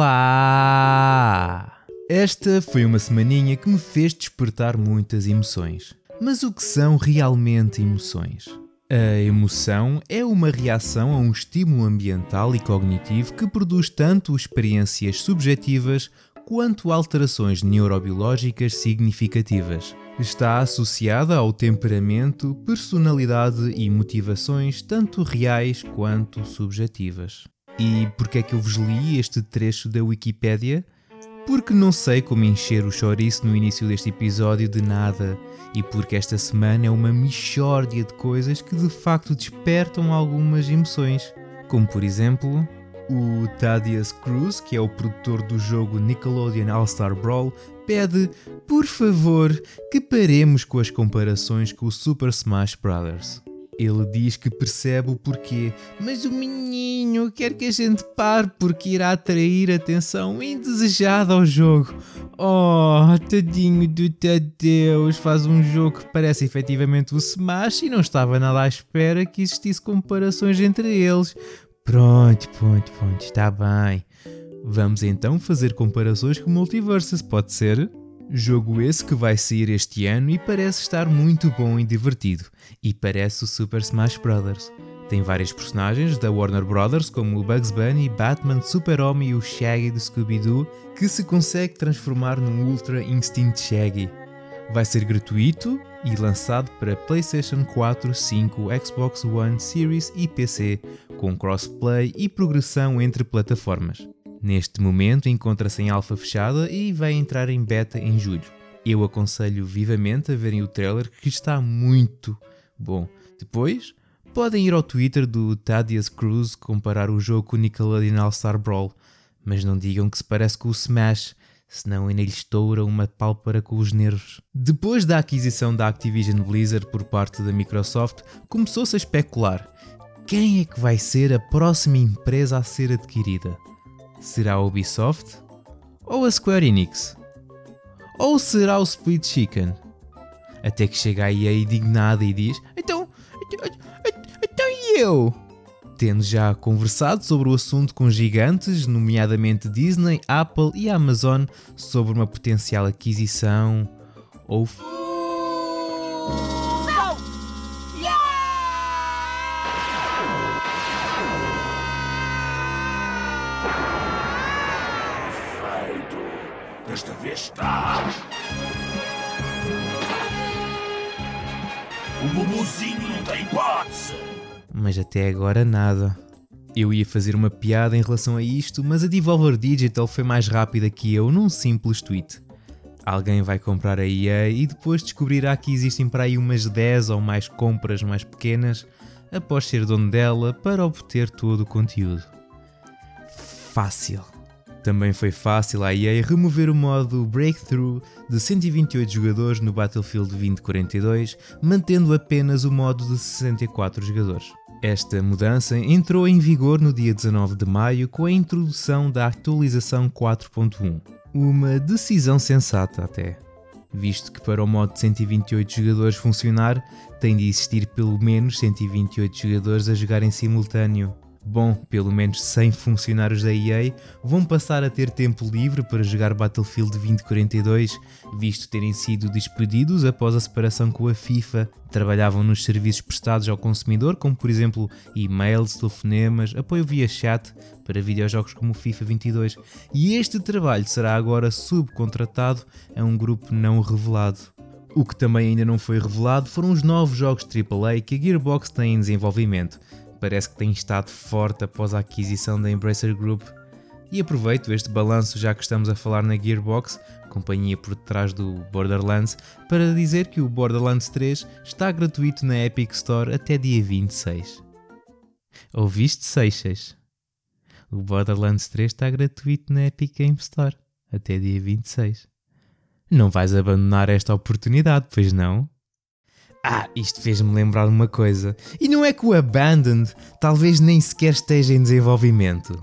Olá! Esta foi uma semaninha que me fez despertar muitas emoções. Mas o que são realmente emoções? A emoção é uma reação a um estímulo ambiental e cognitivo que produz tanto experiências subjetivas quanto alterações neurobiológicas significativas. Está associada ao temperamento, personalidade e motivações tanto reais quanto subjetivas. E porquê é que eu vos li este trecho da Wikipédia? Porque não sei como encher o chouriço no início deste episódio de nada e porque esta semana é uma mixórdia de coisas que de facto despertam algumas emoções, como por exemplo o Thaddeus Cruz, que é o produtor do jogo Nickelodeon All-Star Brawl, pede, por favor, que paremos com as comparações com o Super Smash Bros. Ele diz que percebe o porquê, mas o menino quer que a gente pare porque irá atrair atenção indesejada ao jogo. Oh, tadinho do Tadeus, faz um jogo que parece efetivamente o Smash e não estava nada à espera que existisse comparações entre eles. Pronto, pronto, pronto, está bem. Vamos então fazer comparações com Multiverses, pode ser? Jogo esse que vai sair este ano e parece estar muito bom e divertido. E parece o Super Smash Bros. Tem vários personagens da Warner Bros. como o Bugs Bunny, Batman, Super-Homem e o Shaggy do Scooby-Doo que se consegue transformar num Ultra Instinct Shaggy. Vai ser gratuito e lançado para PlayStation 4, 5, Xbox One, Series e PC, com crossplay e progressão entre plataformas. Neste momento encontra-se em alfa fechada e vai entrar em beta em julho. Eu aconselho vivamente a verem o trailer que está muito bom. Depois, podem ir ao Twitter do Thaddeus Cruz comparar o jogo com o Nickelodeon All-Star Brawl, mas não digam que se parece com o Smash, senão ainda lhe estoura uma pálpara com os nervos. Depois da aquisição da Activision Blizzard por parte da Microsoft, começou-se a especular quem é que vai ser a próxima empresa a ser adquirida. Será a Ubisoft? Ou a Square Enix? Ou será o Split Chicken? Até que chega a EA indignada e diz: Então, então, e eu? Tendo já conversado sobre o assunto com gigantes, nomeadamente Disney, Apple e Amazon, sobre uma potencial aquisição ou. O Bubuzinho não tem hipótese. Mas até agora nada. Eu ia fazer uma piada em relação a isto, mas a Devolver Digital foi mais rápida que eu num simples tweet. Alguém vai comprar a EA e depois descobrirá que existem para aí umas 10 ou mais compras mais pequenas após ser dono dela para obter todo o conteúdo. Fácil. Também foi fácil à EA remover o modo Breakthrough de 128 jogadores no Battlefield 2042, mantendo apenas o modo de 64 jogadores. Esta mudança entrou em vigor no dia 19 de maio com a introdução da atualização 4.1. Uma decisão sensata até, visto que para o modo de 128 jogadores funcionar, tem de existir pelo menos 128 jogadores a jogar em simultâneo. Bom, pelo menos 100 funcionários da EA vão passar a ter tempo livre para jogar Battlefield 2042, visto terem sido despedidos após a separação com a FIFA. Trabalhavam nos serviços prestados ao consumidor, como por exemplo e-mails, telefonemas, apoio via chat para videojogos como FIFA 22, e este trabalho será agora subcontratado a um grupo não revelado. O que também ainda não foi revelado foram os novos jogos AAA que a Gearbox tem em desenvolvimento parece que tem estado forte após a aquisição da Embracer Group. E aproveito este balanço já que estamos a falar na Gearbox, companhia por detrás do Borderlands, para dizer que o Borderlands 3 está gratuito na Epic Store até dia 26. Ouviste, Seixas? O Borderlands 3 está gratuito na Epic Game Store até dia 26. Não vais abandonar esta oportunidade, pois não? Ah, isto fez-me lembrar uma coisa. E não é que o Abandoned talvez nem sequer esteja em desenvolvimento.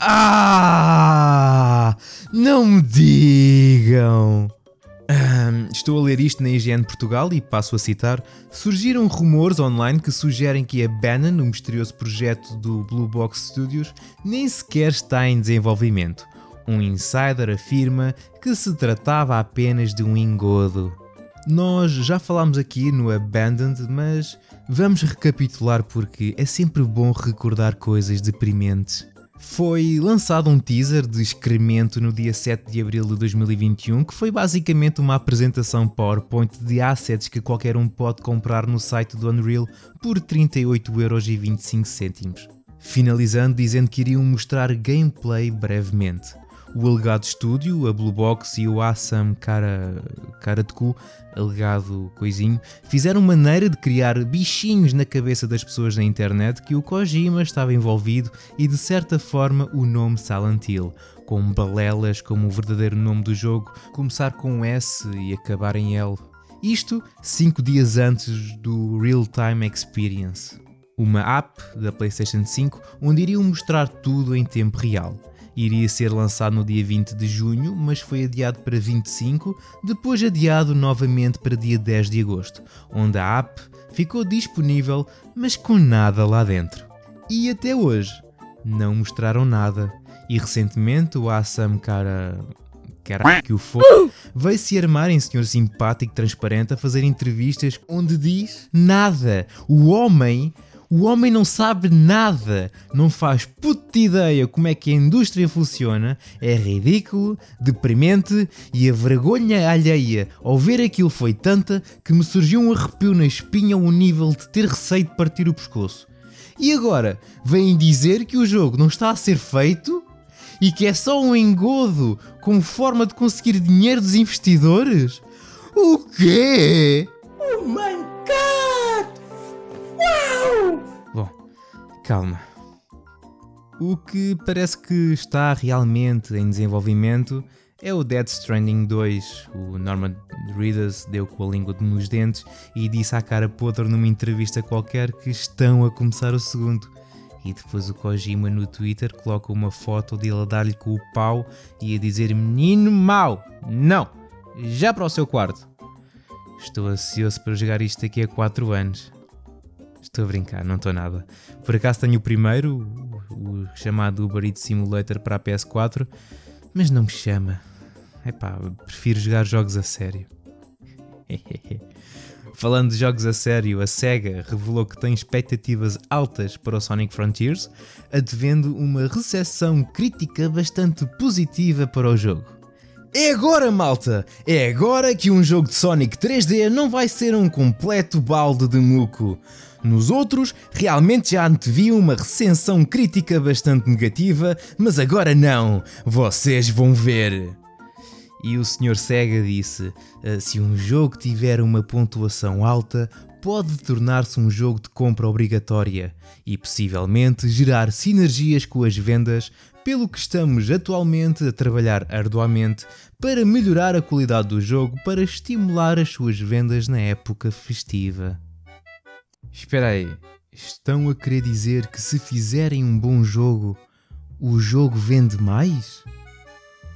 Ah! Não me digam! Ahm, estou a ler isto na IGN Portugal e passo a citar: surgiram rumores online que sugerem que a Bannon, o misterioso projeto do Blue Box Studios, nem sequer está em desenvolvimento. Um insider afirma que se tratava apenas de um engodo. Nós já falámos aqui no Abandoned, mas vamos recapitular porque é sempre bom recordar coisas deprimentes. Foi lançado um teaser de excremento no dia 7 de abril de 2021, que foi basicamente uma apresentação PowerPoint de assets que qualquer um pode comprar no site do Unreal por 38,25€. Finalizando dizendo que iriam mostrar gameplay brevemente o alegado estúdio, a Blue Box e o Assam de Cu, alegado coisinho, fizeram maneira de criar bichinhos na cabeça das pessoas na internet que o Kojima estava envolvido e de certa forma o nome Silent Hill, com balelas como o verdadeiro nome do jogo, começar com S e acabar em L. Isto cinco dias antes do Real Time Experience, uma app da PlayStation 5 onde iriam mostrar tudo em tempo real iria ser lançado no dia 20 de junho, mas foi adiado para 25, depois adiado novamente para dia 10 de agosto, onde a app ficou disponível, mas com nada lá dentro. E até hoje não mostraram nada. E recentemente o Assam Cara. Caralho, que o for, veio se armar em senhor simpático transparente a fazer entrevistas onde diz nada. O homem o homem não sabe nada, não faz puta ideia como é que a indústria funciona, é ridículo, deprimente e a vergonha alheia ao ver aquilo foi tanta que me surgiu um arrepio na espinha ao nível de ter receio de partir o pescoço. E agora, vêm dizer que o jogo não está a ser feito? E que é só um engodo como forma de conseguir dinheiro dos investidores? O quê? Oh calma. O que parece que está realmente em desenvolvimento é o Dead Stranding 2. O Norman Reedus deu com a língua nos dentes e disse à cara podre numa entrevista qualquer que estão a começar o segundo. E depois o Kojima no Twitter coloca uma foto dele a dar-lhe com o pau e a dizer: Menino mau, não, já para o seu quarto. Estou ansioso para jogar isto daqui a 4 anos. Estou a brincar, não estou nada. Por acaso tenho o primeiro, o, chamado Uber Eats Simulator para a PS4, mas não me chama. Epá, prefiro jogar jogos a sério. Falando de jogos a sério, a SEGA revelou que tem expectativas altas para o Sonic Frontiers, advendo uma recepção crítica bastante positiva para o jogo. É agora, malta! É agora que um jogo de Sonic 3D não vai ser um completo balde de muco. Nos outros, realmente já anteviam uma recensão crítica bastante negativa, mas agora não! Vocês vão ver! E o Sr. Sega disse: se um jogo tiver uma pontuação alta, pode tornar-se um jogo de compra obrigatória e possivelmente gerar sinergias com as vendas, pelo que estamos atualmente a trabalhar arduamente para melhorar a qualidade do jogo para estimular as suas vendas na época festiva. Espera aí, estão a querer dizer que se fizerem um bom jogo, o jogo vende mais?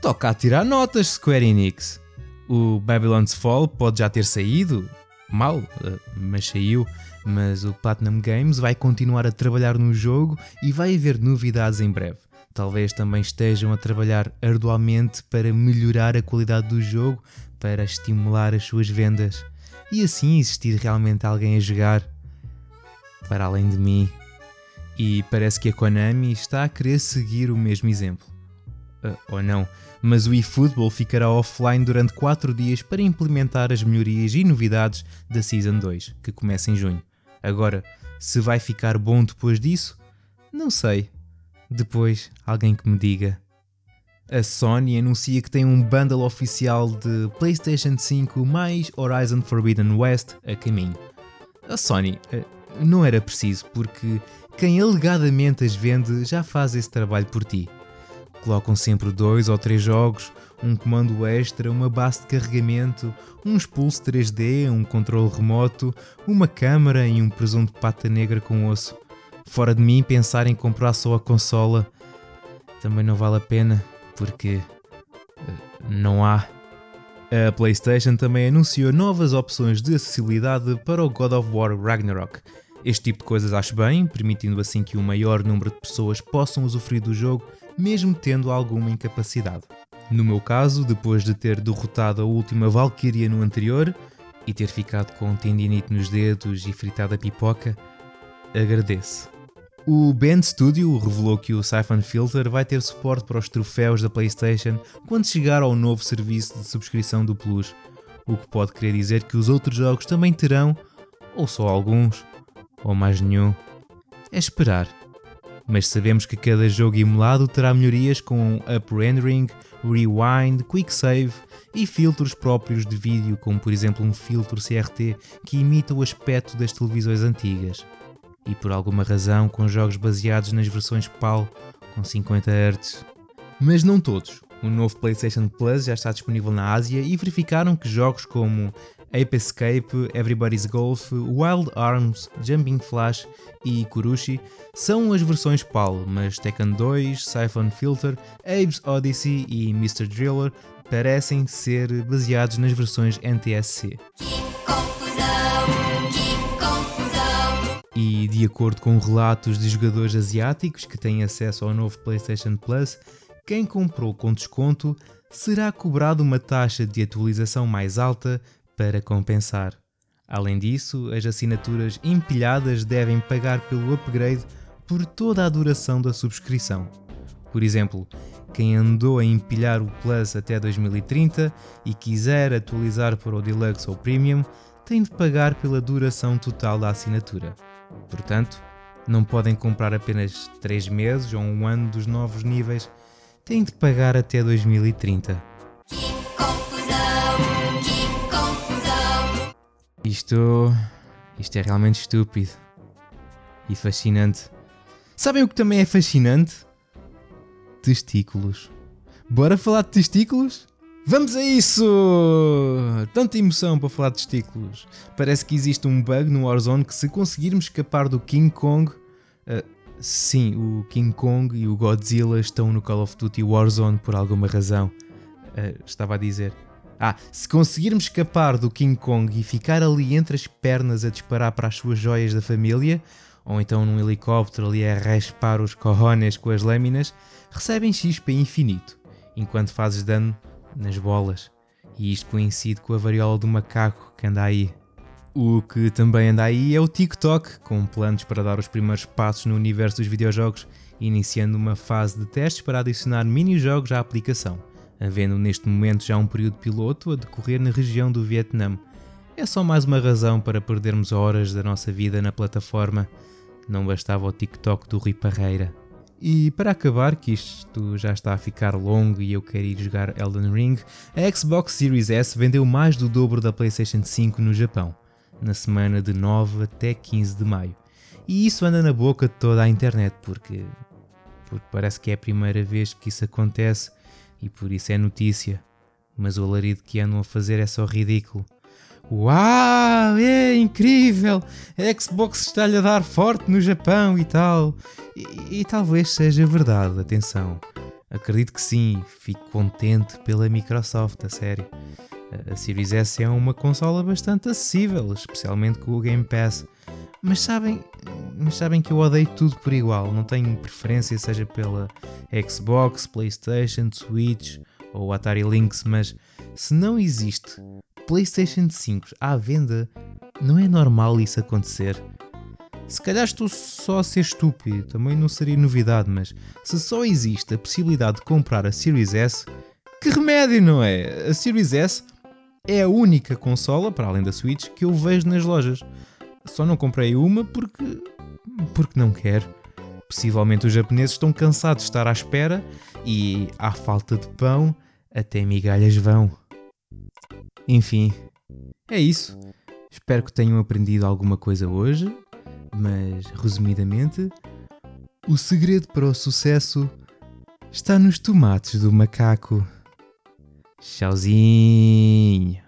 Toca a tirar notas, Square Enix. O Babylon's Fall pode já ter saído, mal, eh, mas saiu. Mas o Platinum Games vai continuar a trabalhar no jogo e vai haver novidades em breve. Talvez também estejam a trabalhar arduamente para melhorar a qualidade do jogo, para estimular as suas vendas e assim existir realmente alguém a jogar para além de mim. E parece que a Konami está a querer seguir o mesmo exemplo. Uh, ou não, mas o eFootball ficará offline durante 4 dias para implementar as melhorias e novidades da Season 2, que começa em junho. Agora, se vai ficar bom depois disso? Não sei. Depois, alguém que me diga. A Sony anuncia que tem um bundle oficial de PlayStation 5 mais Horizon Forbidden West a caminho. A Sony uh, não era preciso, porque quem alegadamente as vende já faz esse trabalho por ti. Colocam sempre dois ou três jogos, um comando extra, uma base de carregamento, um expulso 3D, um controle remoto, uma câmara e um presunto de pata negra com osso. Fora de mim pensar em comprar só a consola também não vale a pena, porque eh, não há. A PlayStation também anunciou novas opções de acessibilidade para o God of War Ragnarok. Este tipo de coisas acho bem, permitindo assim que o maior número de pessoas possam usufruir do jogo, mesmo tendo alguma incapacidade. No meu caso, depois de ter derrotado a última Valkyria no anterior e ter ficado com tendinite nos dedos e fritado a pipoca, agradeço. O Band Studio revelou que o Siphon Filter vai ter suporte para os troféus da PlayStation quando chegar ao novo serviço de subscrição do Plus, o que pode querer dizer que os outros jogos também terão, ou só alguns, ou mais nenhum. É esperar. Mas sabemos que cada jogo emulado terá melhorias com up rendering, rewind, quick save e filtros próprios de vídeo, como por exemplo um filtro CRT que imita o aspecto das televisões antigas e por alguma razão com jogos baseados nas versões PAL com 50 Hz. Mas não todos. O novo PlayStation Plus já está disponível na Ásia e verificaram que jogos como Ape Escape, Everybody's Golf, Wild Arms, Jumping Flash e Kurushi são as versões PAL, mas Tekken 2, Siphon Filter, Abe's Odyssey e Mr. Driller parecem ser baseados nas versões NTSC. E de acordo com relatos de jogadores asiáticos que têm acesso ao novo PlayStation Plus, quem comprou com desconto será cobrado uma taxa de atualização mais alta para compensar. Além disso, as assinaturas empilhadas devem pagar pelo upgrade por toda a duração da subscrição. Por exemplo, quem andou a empilhar o Plus até 2030 e quiser atualizar para o Deluxe ou Premium, tem de pagar pela duração total da assinatura. Portanto, não podem comprar apenas 3 meses ou um ano dos novos níveis, têm de pagar até 2030. Isto. Isto é realmente estúpido e fascinante. Sabem o que também é fascinante? Testículos. Bora falar de testículos? Vamos a isso! Tanta emoção para falar de testículos. Parece que existe um bug no Warzone que se conseguirmos escapar do King Kong... Uh, sim, o King Kong e o Godzilla estão no Call of Duty Warzone por alguma razão. Uh, estava a dizer... Ah, se conseguirmos escapar do King Kong e ficar ali entre as pernas a disparar para as suas joias da família, ou então num helicóptero ali a raspar os corrones com as lâminas, recebem XP infinito, enquanto fazes dano nas bolas, e isto coincide com a variola do macaco que anda aí. O que também anda aí é o TikTok, com planos para dar os primeiros passos no universo dos videojogos, iniciando uma fase de testes para adicionar mini-jogos à aplicação, havendo neste momento já um período piloto a decorrer na região do Vietnã. É só mais uma razão para perdermos horas da nossa vida na plataforma. Não bastava o TikTok do Rui Parreira. E para acabar, que isto já está a ficar longo e eu quero ir jogar Elden Ring, a Xbox Series S vendeu mais do dobro da PlayStation 5 no Japão, na semana de 9 até 15 de maio. E isso anda na boca de toda a internet, porque, porque parece que é a primeira vez que isso acontece e por isso é notícia. Mas o alarido que andam a fazer é só ridículo. Uau, é incrível! A Xbox está-lhe a dar forte no Japão e tal. E, e, talvez seja verdade, atenção. Acredito que sim, fico contente pela Microsoft, a sério. A Series S é uma consola bastante acessível, especialmente com o Game Pass. Mas sabem, mas sabem que eu odeio tudo por igual, não tenho preferência seja pela Xbox, PlayStation, Switch ou Atari Lynx, mas se não existe PlayStation 5 à venda, não é normal isso acontecer. Se calhar estou só a ser estúpido, também não seria novidade, mas se só existe a possibilidade de comprar a Series S, que remédio, não é? A Series S é a única consola, para além da Switch, que eu vejo nas lojas. Só não comprei uma porque. porque não quero. Possivelmente os japoneses estão cansados de estar à espera e, à falta de pão, até migalhas vão. Enfim, é isso. Espero que tenham aprendido alguma coisa hoje, mas resumidamente, o segredo para o sucesso está nos tomates do macaco. Tchauzinho!